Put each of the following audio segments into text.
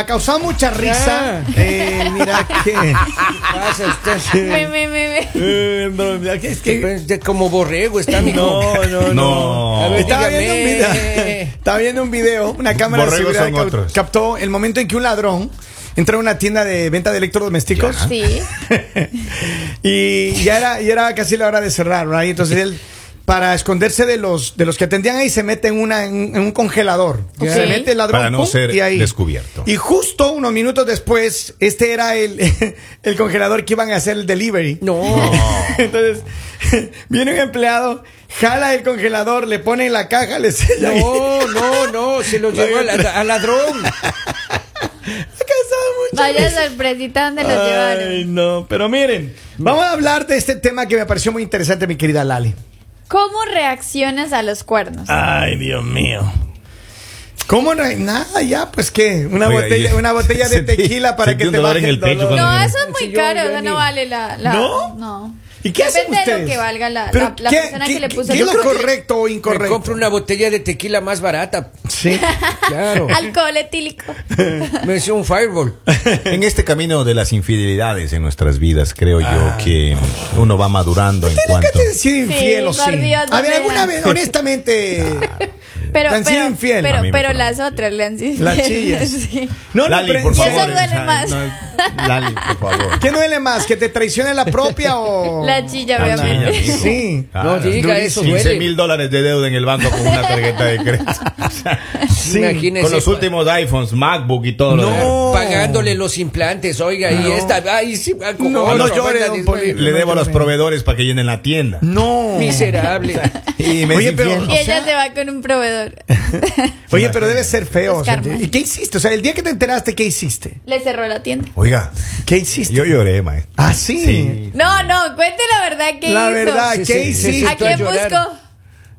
ha causado mucha risa. Eh, mira que. pasa usted? Me, me, me, me. Eh, que es que. Como borrego está mi No, no, no. No. Ver, Estaba viendo, un video, dígame. estaba viendo un video, una cámara de seguridad son cap- otros. captó el momento en que un ladrón entró a una tienda de venta de electrodomésticos Sí. y ya era, ya era casi la hora de cerrar, right? Entonces él, para esconderse de los, de los que atendían ahí, se mete en, una, en, en un congelador. Ok. Se mete el ladrón Para no pum, ser y ahí. descubierto. Y justo unos minutos después, este era el, el congelador que iban a hacer el delivery. No. Entonces, viene un empleado, jala el congelador, le pone en la caja, le sella. y- No, no, no, se lo llevó al, al ladrón. Vaya sorpresita donde los Ay, llevaron. no, pero miren, vamos a hablar de este tema que me pareció muy interesante, mi querida Lali. ¿Cómo reaccionas a los cuernos? Ay, Dios mío. ¿Cómo no hay nada ya? Pues qué, una Oiga, botella, una botella de tequila para sentí que te baje el dolor. pecho No, eso es muy caro, eso ni- no vale la... la- ¿No? No. ¿Y qué hacen Depende de ustedes? lo que valga la, la, la ¿qué- persona qué- que le puso ¿Qué el es correcto o Me incorrecto? compro una botella de tequila más barata. Sí. Claro. Alcohol etílico. Me hizo un fireball. En este camino de las infidelidades en nuestras vidas, creo yo que uno va madurando en ¿Nunca cuanto. te han sido infiel o sí? por Dios, A ver, alguna me vez, honestamente. Pero, ¿Te han sido pero, infiel? pero, me pero las otras le han sido Las chillas. Sí. No, no, Lali, por Y eso favor. duele más. no, Lali, por favor. ¿Qué duele más? ¿Que te traicione la propia o.? La chilla, La obviamente. amigo. Sí. No diga eso, 15 duele. mil dólares de deuda en el banco con una tarjeta de crédito. Sí. Imagínese. con los últimos iPhones, MacBook y todo lo No. demás. Pagándole los implantes, oiga, y esta. Ay, sí, ah, como No, otro, no llore, don Poli. Le debo a los no, proveedores para que llenen la tienda. No. Miserable. Y me Oye, es pero- infiel. Y ella se va con un proveedor. Oye, pero debe ser feo. Es o sea, karma. ¿Y qué hiciste? O sea, el día que te enteraste, ¿qué hiciste? Le cerró la tienda. Oiga, ¿Qué hiciste? yo lloré, maestro. Ah, sí. Sí. No, no, cuente la verdad que La hizo. verdad, Sí, ¿qué sí, sí, hiciste? ¿A quién buscó?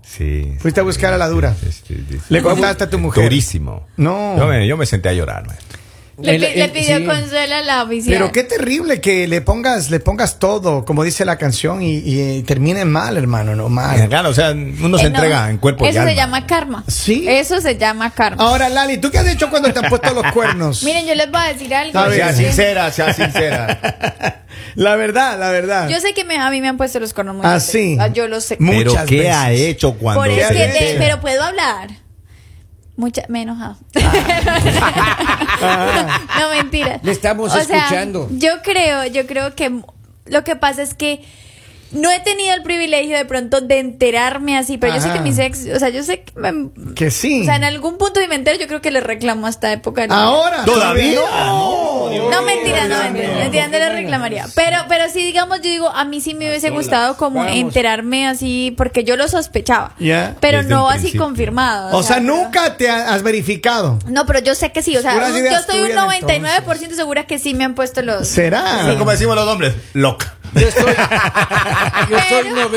Sí. Fuiste a buscar a la dura. Sí, sí, sí. Le contaste a tu mujer. Durísimo. No. Yo me, yo me senté a llorar, maestro. Le, El- pidió sí. consuelo a la oficina. Pero qué terrible que le pongas, le pongas todo, como dice la canción, y, y termine mal, hermano, no mal. Claro, o sea, uno se Eh, no, entrega en cuerpo y Eso alma. se llama karma. Sí. Eso se llama karma. Ahora, Lali, ¿tú qué has hecho cuando te han puesto los cuernos? Miren, yo les voy a decir algo. A ver, Sea sí. sincera, sea sincera. La verdad, la verdad. Yo sé que me- a mí me han puesto los cornos muy Ah, veces. sí. Ah, Yo lo sé. Pero Muchas ¿qué veces. ha hecho cuando Por ¿Qué eso has que te- pero puedo hablar. Mucha, me he enojado. no, mentira. Le estamos O sea, escuchando. yo creo, yo creo que lo que pasa es que no he tenido el privilegio de pronto de enterarme así, pero yo sé que mis ex, o sea, yo sé que me- Que sí. o sea, en algún punto de me entero, yo creo que le reclamo a esta época. ¿no? Ahora. ¿Todavía? No. No, mentira, no, mentira, mentira, no le reclamaría. Pero, pero sí, digamos, yo digo, a mí sí me hubiese gustado como Vamos. enterarme así, porque yo lo sospechaba. Ya. Pero Desde no así confirmado. O sea, nunca te ha- has verificado. No, pero yo sé que sí, o sea, yo estoy un tuyas, 99% segura que sí me han puesto los... ¿Será? Como decimos los hombres, loca. Yo estoy, yo estoy Pero-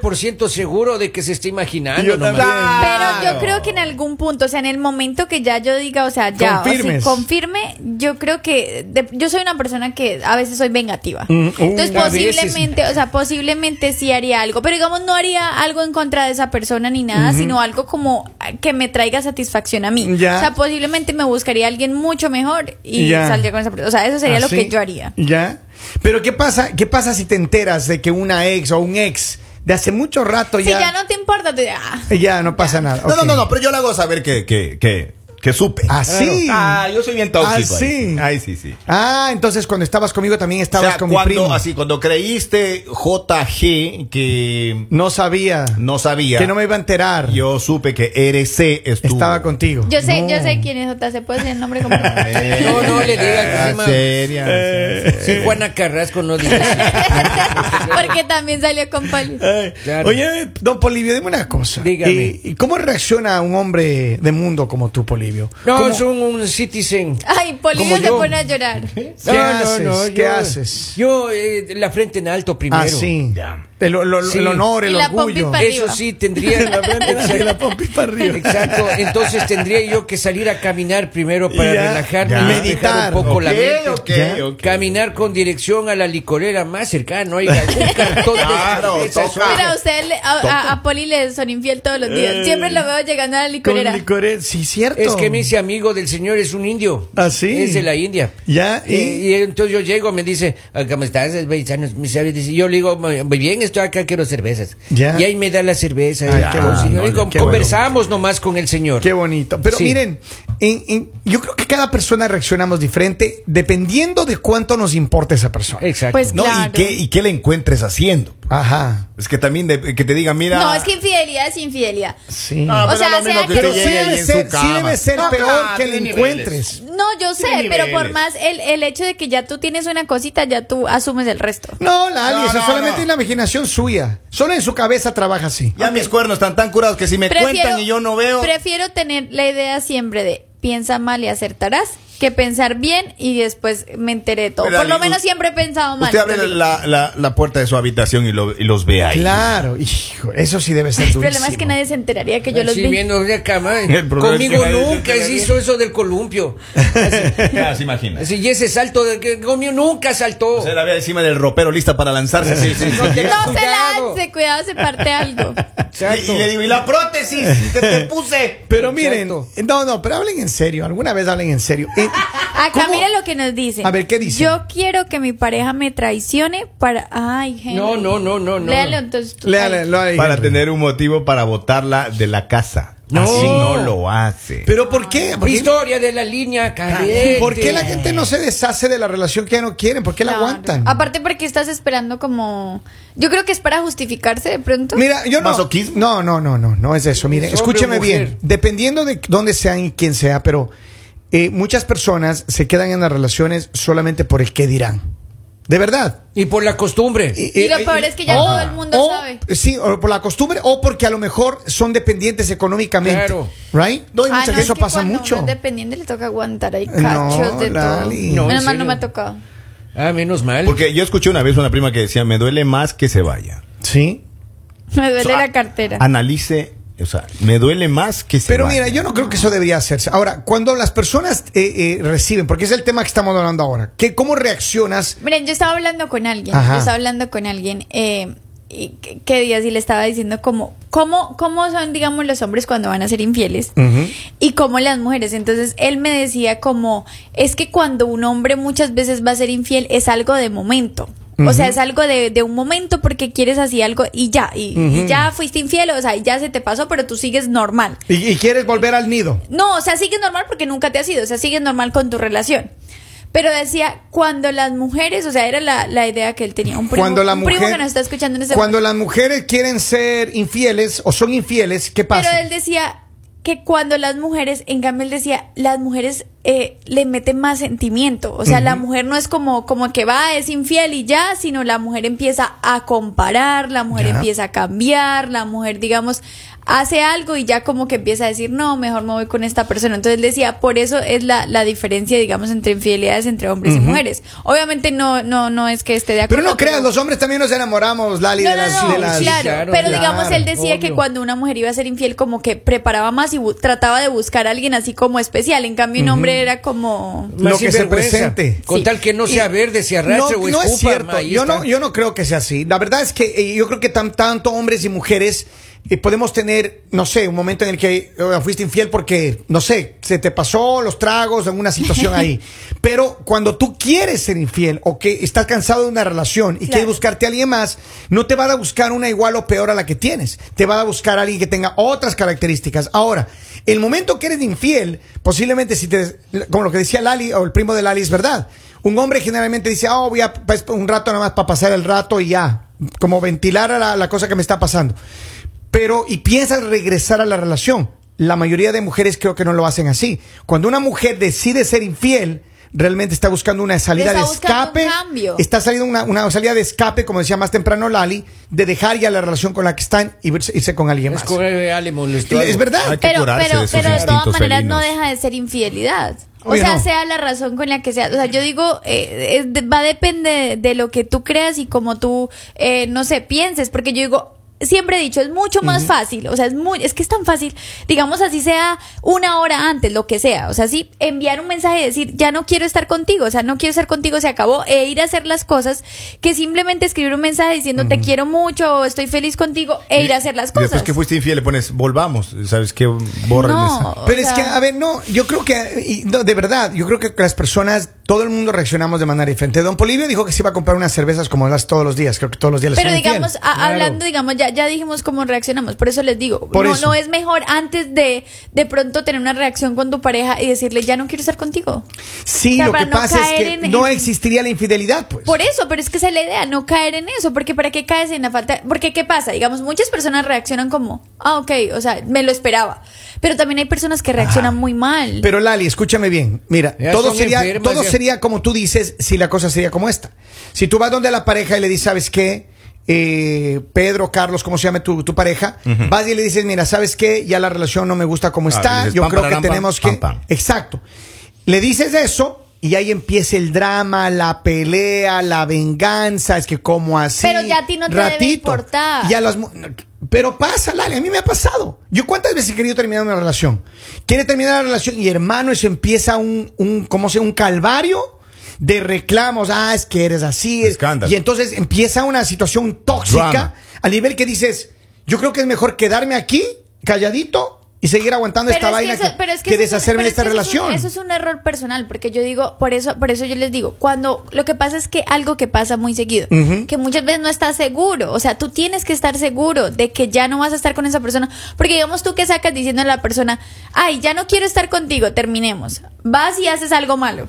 99% seguro de que se está imaginando. Yo también. Pero yo creo que en algún punto, o sea, en el momento que ya yo diga, o sea, ya, o sea, confirme, yo creo que de- yo soy una persona que a veces soy vengativa. Mm, uh. Entonces, veces. posiblemente, o sea, posiblemente sí haría algo, pero digamos, no haría algo en contra de esa persona ni nada, sino algo como que me traiga satisfacción a mí. Ya. O sea, posiblemente me buscaría a alguien mucho mejor y Ya. saldría con esa persona. O sea, eso sería lo ¿Así? que yo haría. Ya. Pero ¿qué pasa? ¿Qué pasa si te enteras de que una ex o un ex de hace mucho rato Si ya ya no te importa, te ah, ya no pasa nada? No, no, no, no, pero yo le hago saber que, que, que, que supe. Así. Ah, yo soy bien tóxico. Ah, sí. ahí. Ahí sí, sí. Ah, entonces cuando estabas conmigo también O estabas sea, con mi primo. así, cuando creíste JG que No sabía no sabía, que no me iba a enterar. yo supe que RC estuvo. estaba contigo. Yo sé, No. yo sé quién es JC, ¿puedes decir el nombre completo? Eh, No, no le diga que se llama- seria, Eh. Sí, Juana Carrasco no dice Porque también salió con Poli. Ay, Claro. Oye, don Polivio, dime una cosa. Dígame. ¿Y, y cómo reacciona un hombre de mundo como tú, Polivio? No, ¿Cómo- son un citizen. Ay, se yo. pone a llorar. ¿Qué haces? ¿Qué yo- haces? Yo, eh, la frente en alto primero. Ah, sí. Ya. El, lo- lo- Sí. el honor, Y el la orgullo. Eso sí, tendría... Que la pompi para arriba. Exacto, entonces tendría yo que salir a caminar primero para Ya, relajarme ya. y Meditar. un poco la Ok, mente. ok, Ya. ok. Caminar con dirección a la licorera más cercana, oiga, un cartón de Claro, oiga. Mira, a usted, a, a- a Poli le son infiel todos los días. Siempre lo veo llegando a la Con licorera. licores, sí, cierto. Es que me dice amigo del señor, es un indio. ¿Ah, sí? Es de la India. Ya, Y, y- y entonces yo llego, me dice, "Ah, ¿cómo estás? paisano?" Me dice, yo le digo, muy muy bien, estoy acá, quiero cervezas. Ya. Y ahí me da la cerveza. Ay, y qué señor, y qué con- bueno. conversamos nomás con el señor. Qué bonito. Pero Sí. miren, en- en- yo creo que cada persona reaccionamos diferente dependiendo de cuánto nos importa esa persona. Exacto. Pues No, claro. ¿y, qué, ¿Y qué le encuentres haciendo? Ajá. Es que también de- que te diga, mira. No, es que infidelidad es infidelidad. Sí. Ah, O sea, sea que que sí debe ser, sí debe ser No, peor que le encuentres. No, yo sé, Tiene pero por más el, el hecho de que ya tú tienes una cosita, ya tú asumes el resto. No, Lali, No, eso no, solamente no. es la imaginación suya. Solo en su cabeza trabaja así. Ya mis cuernos están tan curados que si me cuentan y yo no veo. Prefiero tener la idea siempre de piensa mal y acertarás que pensar bien y después me enteré de todo. Pero, Por lo menos siempre he pensado mal. Usted abre la, la, la puerta de su habitación y, lo- y los ve ahí. Claro, hijo, eso sí debe ser El durísimo. problema es que nadie se enteraría que yo los Así vi. viendo de es Conmigo nunca se hizo eso del columpio. Ya se imagina. Así, y ese salto de que conmigo nunca saltó. Se la ve encima del ropero lista para lanzarse. sí, sí, sí. No se lance, cuidado, se parte algo. Y, y le digo, ¿y la prótesis que te puse? Pero miren, Exacto. no, no, pero hablen en serio. Alguna vez hablen en serio. Acá ¿cómo? mira lo que nos dice. A ver, ¿qué dice? Yo quiero que mi pareja me traicione para. Ay, Henry. No, no, no, no, no. Léalo entonces. tú. Léale, Ay. léale, Para Henry. tener un motivo para botarla de la casa. No. Así no lo hace. Pero ¿por qué? ¿Por qué, Historia de la línea caliente. por qué la gente no se deshace de la relación que ya no quieren? ¿Por qué la aguantan? Aparte, porque estás esperando como. Yo creo que es para justificarse de pronto. Mira, yo no. ¿Masoquismo? No, no, no, no, no es eso. Mire, ¿Es hombre escúcheme bien. Dependiendo de dónde sea y quién sea, pero eh, muchas personas se quedan en las relaciones solamente por el qué dirán. De verdad. Y por la costumbre. Y lo peor es que ya todo el mundo sabe. Sí, o por la costumbre o porque a lo mejor son dependientes económicamente. Claro. Right? No, hay Ah, mucha- no, es eso que pasa mucho. uno es dependiente le toca aguantar ahí No, cachos de Lali. todo. No, ¿en Menos mal no me ha tocado. Ah, menos mal. Porque yo escuché una vez una prima que decía, me duele más que se vaya. Sí. Me duele O sea, la cartera. Analice, o sea, me duele más que se Pero vaya. mira, yo no creo que eso debería hacerse. Ahora, cuando las personas eh, eh, reciben, porque es el tema que estamos hablando ahora, que ¿cómo reaccionas? Miren, yo estaba hablando con alguien, Ajá. yo estaba hablando con alguien, eh, y que- qué días y le estaba diciendo como, cómo, cómo son, digamos, los hombres cuando van a ser infieles y cómo las mujeres. Entonces, él me decía como, es que cuando un hombre muchas veces va a ser infiel es algo de momento. O sea, es algo de, de un momento porque quieres así algo y ya, y, y ya fuiste infiel, o sea, y ya se te pasó, pero tú sigues normal. Y, y quieres volver al nido. No, o sea, sigues normal porque nunca te has ido, o sea, sigues normal con tu relación. Pero decía, cuando las mujeres, o sea, era la, la idea que él tenía, un primo, Cuando la un primo mujer, que nos está escuchando en ese cuando momento. las mujeres quieren ser infieles o son infieles, ¿qué pasa? Pero él decía que cuando las mujeres, en cambio él decía, las mujeres eh, le meten más sentimiento. O sea, la mujer no es como, como que va, es infiel y ya, sino la mujer empieza a comparar, la mujer Ya. empieza a cambiar, la mujer, digamos, hace algo y ya como que empieza a decir, no, mejor me voy con esta persona. Entonces él decía, por eso es la, la diferencia, digamos, entre infidelidades entre hombres y mujeres. Obviamente no, no, no es que esté de acuerdo. Pero no creas, los hombres también nos enamoramos, Lali, No, de no, las... no, de las- claro, claro, pero claro, digamos él decía que cuando una mujer iba a ser infiel como que preparaba más y trataba de buscar a alguien así como especial, en cambio un hombre era como lo que se presente. Con Sí. tal que no sea Y- verde, se arrastre no, o no es cierto. Yo está. no, yo no creo que sea así. La verdad es que eh, yo creo que tan, tanto hombres y mujeres eh, podemos tener, no sé, un momento en el que fuiste infiel porque, no sé, se te pasó los tragos en una situación ahí. Pero cuando tú quieres ser infiel o que estás cansado de una relación y Claro. quieres buscarte a alguien más, no te va a buscar una igual o peor a la que tienes. Te va a buscar a alguien que tenga otras características. Ahora, el momento que eres infiel, posiblemente si te, como lo que decía Lali o el primo de Lali es verdad. Un hombre generalmente dice, oh, voy a un rato nada más para pasar el rato y ya, como ventilar a la, la cosa que me está pasando. Pero, y piensas regresar a la relación. La mayoría de mujeres creo que no lo hacen así. Cuando una mujer decide ser infiel, realmente está buscando una salida Está de buscando un escape. cambio. Está saliendo una, una salida de escape, como decía más temprano Lali, de dejar ya la relación con la que están y irse, con alguien Es más. estoy- Es verdad. Hay que pero curarse pero de pero de todas maneras no deja de ser infidelidad. O sea, no. sea la razón con la que sea. O sea, yo digo, eh, es de- va a depender de lo que tú creas y como tú, eh, no sé, pienses. Porque yo digo, siempre he dicho, es mucho más fácil. O sea, es muy, es que es tan fácil. Digamos así sea una hora antes, lo que sea. O sea, sí, enviar un mensaje y decir, ya no quiero estar contigo. O sea, no quiero estar contigo, se acabó. E ir a hacer las cosas que simplemente escribir un mensaje diciendo, te quiero mucho o estoy feliz contigo e ir a hacer las Y cosas. después que fuiste infiel le pones, volvamos. ¿Sabes qué? Borra el No. Pero es que, a ver, no, yo creo que, y no, de verdad, yo creo que las personas, todo el mundo reaccionamos de manera diferente. Don Polivio dijo que se iba a comprar unas cervezas como las todos los días, creo que todos los días Pero digamos, a- hablando, digamos, ya, ya dijimos cómo reaccionamos, por eso les digo, Por no, eso. no es mejor antes de de pronto tener una reacción con tu pareja y decirle, ya no quiero estar contigo. Sí, o sea, lo para que no pasa es caer que en- no existiría la infidelidad, pues. Por eso, pero es que esa es la idea, no caer en eso, porque ¿para qué caes en la falta? Porque ¿qué pasa? Digamos, muchas personas reaccionan como, ah, ok, o sea, me lo esperaba, pero también hay personas que reaccionan muy mal. Pero Lali, escúchame bien. Mira, Ya todo sería, enfermas, todo ya. sería como tú dices si la cosa sería como esta. Si tú vas donde la pareja y le dices, ¿sabes qué? Eh, Pedro, Carlos, ¿cómo se llama tu, tu pareja? Vas y le dices, mira, ¿sabes qué? Ya la relación no me gusta como Ah, está. dices, Yo pam, creo que pam, tenemos que... pam. Exacto. Le dices eso y ahí empieza el drama, la pelea, la venganza. Es que como así. Pero ya a ti no te debe importar. Y a las pero pasa, Lali, a mí me ha pasado. Yo cuántas veces he querido terminar una relación. Quiere terminar la relación y hermano, eso empieza un, un ¿cómo se Un calvario de reclamos. Ah, es que eres así. es- Escándalo. Y entonces empieza una situación tóxica Drama. al nivel que dices, yo creo que es mejor quedarme aquí, calladito, y seguir aguantando esta es que vaina eso- que, pero es que que eso es un- deshacerme pero de es esta que eso es un- relación. Eso es un error personal, porque yo digo, por eso, por eso yo les digo, cuando lo que pasa es que algo que pasa muy seguido, que muchas veces no estás seguro, o sea, tú tienes que estar seguro de que ya no vas a estar con esa persona, porque digamos tú que sacas diciendo a la persona, ay, ya no quiero estar contigo, terminemos, vas y haces algo malo.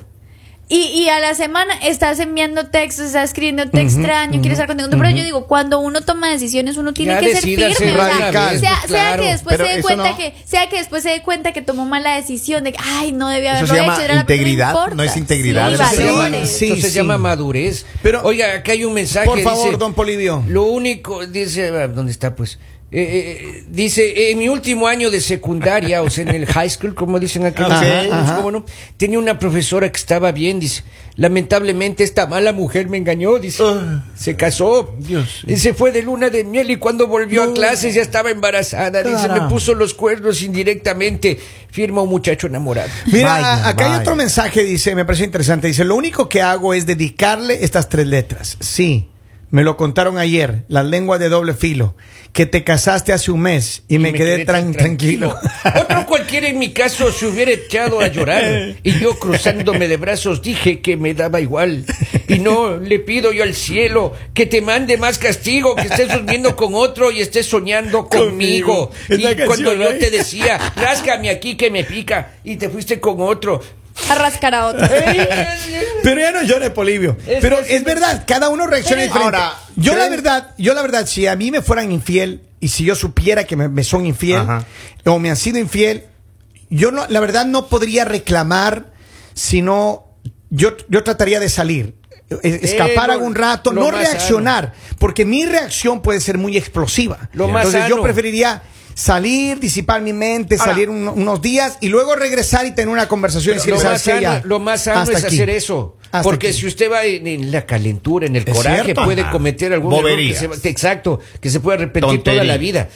Y, y a la semana estás enviando textos, estás escribiendo te extraño, quiero estar contigo. Pero yo digo, cuando uno toma decisiones, uno tiene Ya que ser firme. o sea, radical. sea, Pues sea claro. que después Pero se dé eso cuenta no- que, sea que después se dé cuenta que tomó mala decisión de que, ay, no debía Eso haberlo se hecho. llama era la- integridad, importa. no es integridad, Sí, eso se llama- valores. Sí, Esto se sí. llama madurez. Pero- Oiga, acá hay un mensaje. Por favor, dice, don Polivio. Lo único, dice, ¿dónde está pues? Eh, eh, dice, en mi último año de secundaria, o sea, en el high school, como dicen acá, ajá. ¿cómo no? tenía una profesora que estaba bien, dice, lamentablemente esta mala mujer me engañó, dice, se casó, y se fue de luna de miel y cuando volvió a clases ya estaba embarazada, dice, me puso los cuernos indirectamente, firma un muchacho enamorado. Mira, Vaya, acá hay otro mensaje, dice, me parece interesante. Dice, lo único que hago es dedicarle estas tres letras. Sí, me lo contaron ayer, la lengua de doble filo, que te casaste hace un mes y, me, quedé, tran- tranquilo. Otro cualquiera en mi caso se hubiera echado a llorar. Y yo cruzándome de brazos dije que me daba igual. Y no le pido yo al cielo que te mande más castigo, que estés durmiendo con otro y estés soñando conmigo. Y canción, cuando yo ¿no? te decía, ráscame aquí que me pica, y te fuiste con otro. A rascar a otro. Pero ya no llore, Polivio. Es- Pero es- es verdad, cada uno reacciona Pero- diferente. Ahora, yo la verdad, yo la verdad, si a mí me fueran infiel y si yo supiera que me, me son infiel Ajá. o me han sido infiel, yo no, la verdad no podría reclamar, sino yo, yo trataría de salir. Escapar lo- algún rato, no reaccionar, porque mi reacción puede ser muy explosiva. Lo más Entonces yo preferiría salir, disipar mi mente, Ahora- salir un- unos días y luego regresar y tener una conversación y Lo ¿sabes más, sano, Ya, lo más sano hasta es aquí. hacer eso. Hasta Porque aquí. si usted va en, en la calentura, en el Es coraje, cierto. puede Ajá. cometer algún error que se va- exacto, que se puede arrepentir Tontería. toda la vida.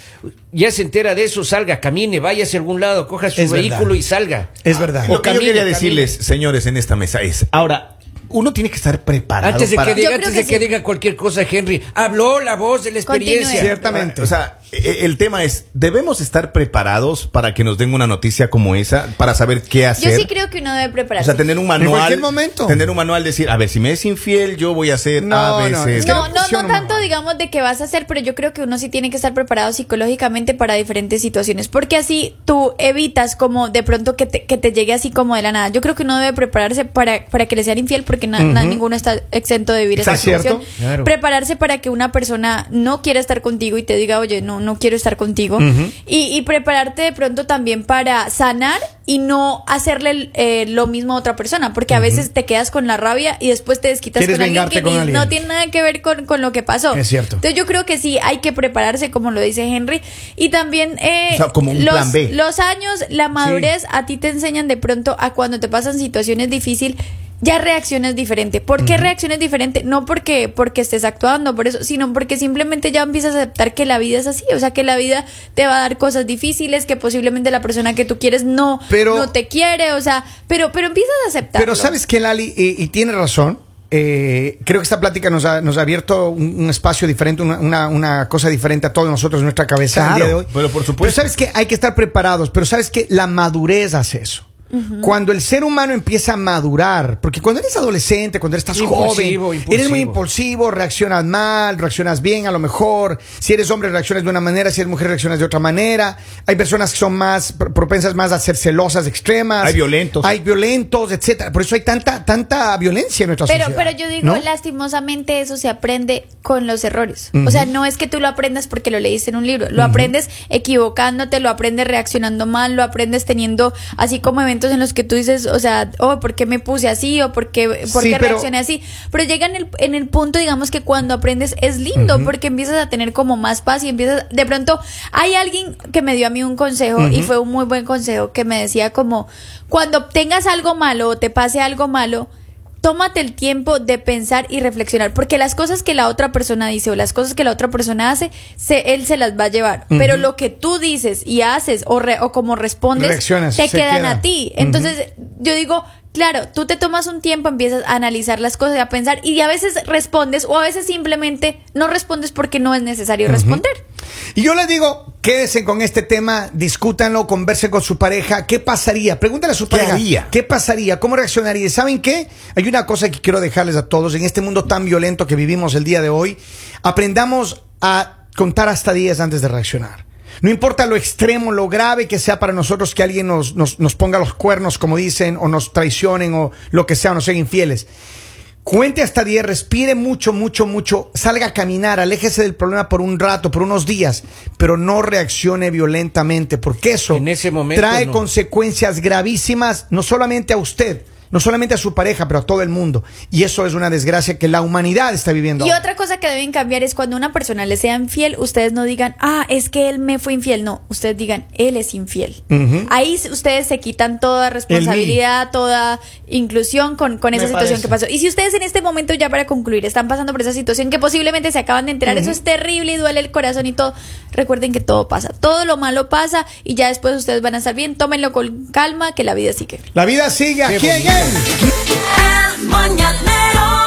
Ya se entera de eso, salga, camine, vaya hacia algún lado, coja su Es vehículo verdad. y salga. Es verdad. O Lo que yo quería camine. decirles, señores, en esta mesa es, ahora, uno tiene que estar preparado Antes de para... que diga, antes de que sí. diga cualquier cosa, Henry, habló la voz de la experiencia. Continúe. Ciertamente. O sea, el tema es, debemos estar preparados para que nos den una noticia como esa, para saber qué hacer. Yo sí creo que uno debe O prepararse. sea, tener un En manual. cualquier momento. Tener un manual, decir, a ver, si me es infiel, yo voy a hacer No, A, B, no, No, no, no tanto digamos de que vas a hacer, pero yo creo que uno sí tiene que estar preparado psicológicamente para diferentes situaciones, porque así tú evitas como de pronto que te, que te llegue así como de la nada. Yo creo que uno debe prepararse para, para que le sean infiel, porque na- na- ninguno está exento de vivir esa situación. Claro. Prepararse para que una persona no quiera estar contigo y te diga, oye, no, no, no quiero estar contigo. y, y prepararte de pronto también para sanar y no hacerle eh, lo mismo a otra persona, porque a veces te quedas con la rabia y después te desquitas con alguien que con ni- alguien. no tiene nada que ver con, con lo que pasó. Es cierto. Entonces yo creo que sí, hay que prepararse, como lo dice Henry, y también eh, O sea, como un los, plan B. los años, la madurez, a ti te enseñan de pronto a cuando te pasan situaciones difíciles. Ya reaccionas diferente. ¿Por qué reacciones diferente? No porque, porque estés actuando por eso, sino porque simplemente ya empiezas a aceptar que la vida es así. O sea, que la vida te va a dar cosas difíciles, que posiblemente la persona que tú quieres no, Pero- no te quiere. O sea, pero, pero empiezas a aceptar. Pero sabes que Lali, y, y tiene razón, eh, creo que esta plática nos ha, nos ha abierto un, un espacio diferente, una, una- una cosa diferente a todos nosotros en nuestra cabeza el día de hoy. pero por supuesto. sabes que hay que estar preparados, pero sabes que la madurez hace eso. Cuando el ser humano empieza a madurar, porque cuando eres adolescente, cuando estás Impulsivo, joven, impulsivo. eres muy impulsivo, reaccionas mal, reaccionas bien a lo mejor. Si eres hombre, reaccionas de una manera, si eres mujer, reaccionas de otra manera. Hay personas que son más pro- propensas más a ser celosas extremas. Hay violentos. Hay violentos, etcétera. Por eso hay tanta, tanta violencia en nuestra Pero, sociedad. pero yo digo, ¿no? lastimosamente eso se aprende con los errores. O sea, no es que tú lo aprendas porque lo leíste en un libro, lo aprendes equivocándote, lo aprendes reaccionando mal, lo aprendes teniendo así como eventos en los que tú dices, o sea, oh, ¿por qué me puse así? o ¿por qué, por Sí, qué pero- reaccioné así? Pero llega en el, en el punto, digamos que cuando aprendes es lindo porque empiezas a tener como más paz y empiezas, de pronto, hay alguien que me dio a mí un consejo y fue un muy buen consejo que me decía como, cuando tengas algo malo o te pase algo malo, tómate el tiempo de pensar y reflexionar, porque las cosas que la otra persona dice o las cosas que la otra persona hace, se, él se las va a llevar. Pero lo que tú dices y haces o, re- o como respondes, te quedan queda. a ti. Entonces, yo digo, claro, tú te tomas un tiempo, empiezas a analizar las cosas y a pensar, y a veces respondes o a veces simplemente no respondes porque no es necesario responder. Y yo les digo, quédense con este tema, discútanlo, conversen con su pareja. ¿Qué pasaría? Pregúntale a su ¿Qué pareja. haría? ¿Qué pasaría? ¿Cómo reaccionaría? ¿Y ¿Saben qué? Hay una cosa que quiero dejarles a todos. En este mundo tan violento que vivimos el día de hoy, aprendamos a contar hasta 10 antes de reaccionar. No importa lo extremo, lo grave que sea para nosotros que alguien nos, nos, nos ponga los cuernos, como dicen, o nos traicionen, o lo que sea, o nos sean infieles. Cuente hasta 10, respire mucho, mucho, mucho, salga a caminar, aléjese del problema por un rato, por unos días, pero no reaccione violentamente, porque eso En ese momento, trae no. consecuencias gravísimas, no solamente a usted, no solamente a su pareja, pero a todo el mundo. Y eso es una desgracia que la humanidad está viviendo. Y ahora. otra cosa que deben cambiar es cuando una persona le sea infiel, ustedes no digan, ah, es que él me fue infiel. No, ustedes digan, él es infiel. Ahí ustedes se quitan toda responsabilidad, toda inclusión con, con esa Me situación parece. que pasó. Y si ustedes en este momento, ya para concluir, están pasando por esa situación que posiblemente se acaban de enterar, eso es terrible y duele el corazón y todo, recuerden que todo pasa. Todo lo malo pasa y ya después ustedes van a estar bien. Tómenlo con calma, que la vida sigue. La vida sigue aquí. El mañanero